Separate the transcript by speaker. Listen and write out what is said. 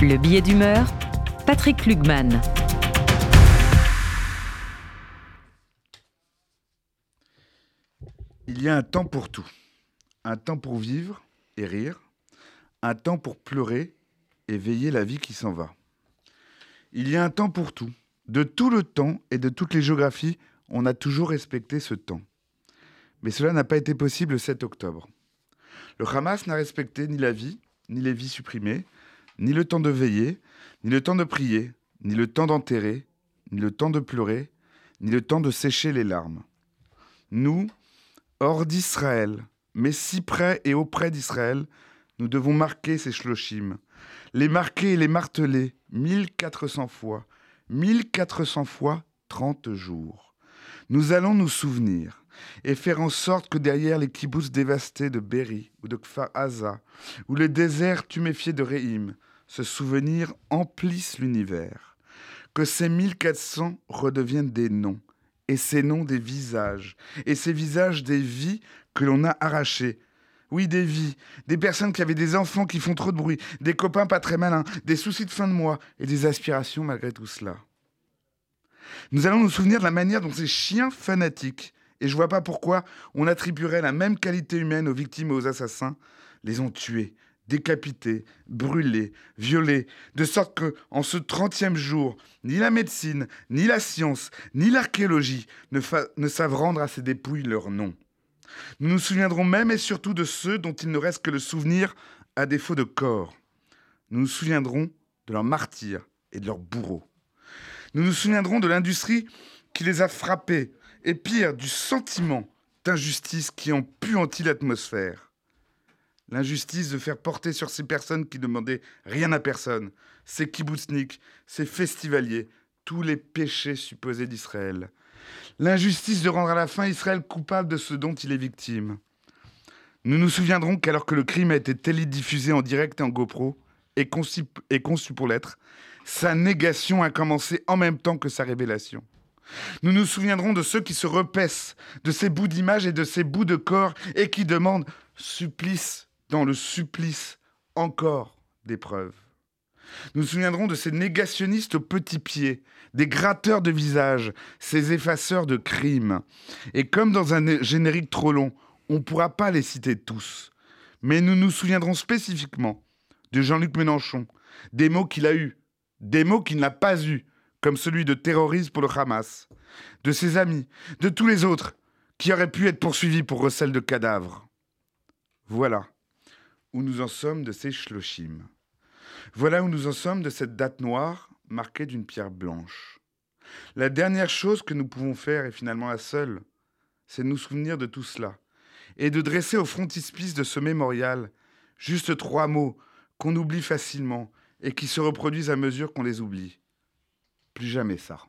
Speaker 1: Le billet d'humeur, Patrick Lugman.
Speaker 2: Il y a un temps pour tout. Un temps pour vivre et rire. Un temps pour pleurer et veiller la vie qui s'en va. Il y a un temps pour tout. De tout le temps et de toutes les géographies, on a toujours respecté ce temps. Mais cela n'a pas été possible le 7 octobre. Le Hamas n'a respecté ni la vie, ni les vies supprimées, ni le temps de veiller, ni le temps de prier, ni le temps d'enterrer, ni le temps de pleurer, ni le temps de sécher les larmes. Nous, hors d'Israël, mais si près et auprès d'Israël, nous devons marquer ces shloshim, les marquer et les marteler 1400 fois, 1400 fois 30 jours. Nous allons nous souvenir et faire en sorte que derrière les kibbutz dévastés de Berry ou de Kfar Aza, ou le désert tuméfié de Reim, ce souvenir emplisse l'univers. Que ces 1400 redeviennent des noms, et ces noms des visages, et ces visages des vies que l'on a arrachées. Oui, des vies, des personnes qui avaient des enfants qui font trop de bruit, des copains pas très malins, des soucis de fin de mois et des aspirations malgré tout cela. Nous allons nous souvenir de la manière dont ces chiens fanatiques, et je vois pas pourquoi on attribuerait la même qualité humaine aux victimes et aux assassins, les ont tués, décapités, brûlés, violés, de sorte que, en ce trentième jour, ni la médecine, ni la science, ni l'archéologie ne, savent rendre à ces dépouilles leur nom. Nous nous souviendrons même et surtout de ceux dont il ne reste que le souvenir à défaut de corps. Nous nous souviendrons de leurs martyrs et de leurs bourreaux. Nous nous souviendrons de l'industrie qui les a frappés, et pire, du sentiment d'injustice qui empuantit l'atmosphère. L'injustice de faire porter sur ces personnes qui demandaient rien à personne, ces kibbutzniks, ces festivaliers, tous les péchés supposés d'Israël. L'injustice de rendre à la fin Israël coupable de ce dont il est victime. Nous nous souviendrons qu'alors que le crime a été télédiffusé en direct et en GoPro, et conçu, et conçu pour l'être, sa négation a commencé en même temps que sa révélation. Nous nous souviendrons de ceux qui se repaissent de ces bouts d'image et de ces bouts de corps et qui demandent supplice dans le supplice encore des preuves. Nous nous souviendrons de ces négationnistes aux petits pieds, des gratteurs de visage, ces effaceurs de crimes. Et comme dans un générique trop long, on ne pourra pas les citer tous. Mais nous nous souviendrons spécifiquement de Jean-Luc Mélenchon, des mots qu'il a eus, des mots qu'il n'a pas eus, comme celui de terrorisme pour le Hamas, de ses amis, de tous les autres qui auraient pu être poursuivis pour recel de cadavres. Voilà où nous en sommes de ces shloshim. Voilà où nous en sommes de cette date noire marquée d'une pierre blanche. La dernière chose que nous pouvons faire, et finalement la seule, c'est de nous souvenir de tout cela, et de dresser au frontispice de ce mémorial juste trois mots qu'on oublie facilement et qui se reproduisent à mesure qu'on les oublie. Plus jamais ça.